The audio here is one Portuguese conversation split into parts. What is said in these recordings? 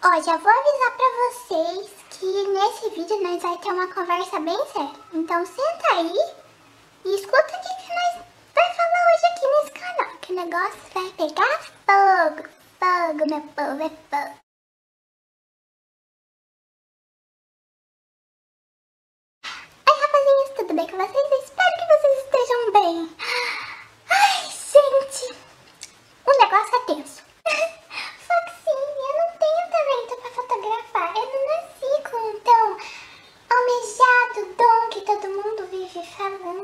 Ó, já vou avisar pra vocês que nesse vídeo nós vai ter uma conversa bem séria. Então senta aí e escuta o que, que nós vai falar hoje aqui nesse canal. Que o negócio vai pegar fogo. Fogo, meu povo, é fogo. Oi, rapazinhos, tudo bem com vocês? Espero que vocês estejam bem. Ai, gente, o negócio é tenso.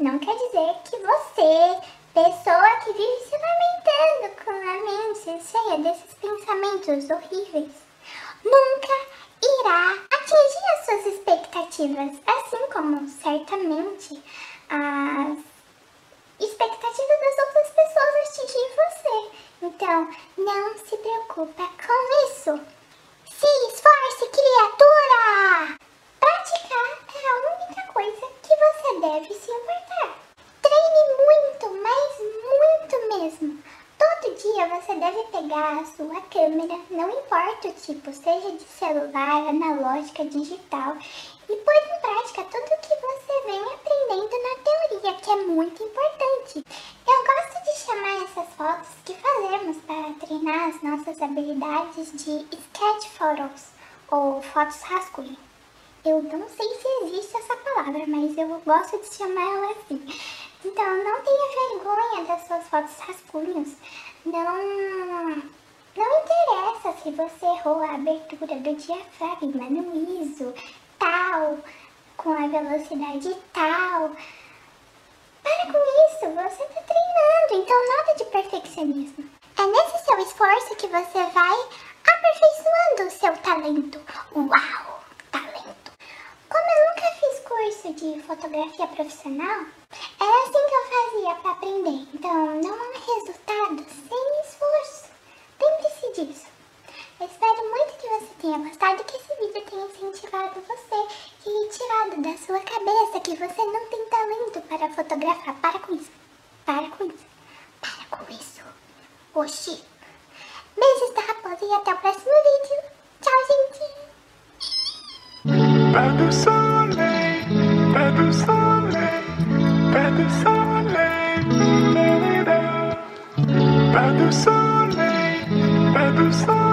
não quer dizer que você, pessoa que vive se lamentando com a mente cheia desses pensamentos horríveis, nunca irá atingir as suas expectativas, assim como certamente as expectativas das outras pessoas atingir você. Então, não se preocupa com isso. Se esforce, criatura! Praticar é a única coisa que você deve se importar. Treine muito, mas muito mesmo. Todo dia você deve pegar a sua câmera, não importa o tipo, seja de celular, analógica, digital, e pôr em prática tudo o que você vem aprendendo na teoria, que é muito importante. Eu gosto de chamar essas fotos que fazemos para treinar as nossas habilidades de sketch photos, ou fotos rascunho. Eu não sei se existe essa palavra, mas eu gosto de chamar ela assim. Então, não tenha vergonha das suas fotos rascunhos. Não, não interessa se você errou a abertura do diafragma no ISO, tal, com a velocidade tal. Para com isso, você está treinando, então nada de perfeccionismo. É nesse seu esforço que você vai aperfeiçoando o seu talento. Uau, talento! Como eu nunca fiz curso de fotografia profissional, era assim que eu fazia para aprender. Então, não há resultado sem esforço. Lembre-se disso. Eu espero muito que você tenha gostado, que esse vídeo tenha incentivado você e tirado da sua cabeça que você não tem talento para fotografar. Para com isso. Para com isso. Para com isso. Oxi. Beijos da raposa e até o próximo vídeo. Tchau, gente. soleil, la, la, la. pas de soleil, pas de soleil.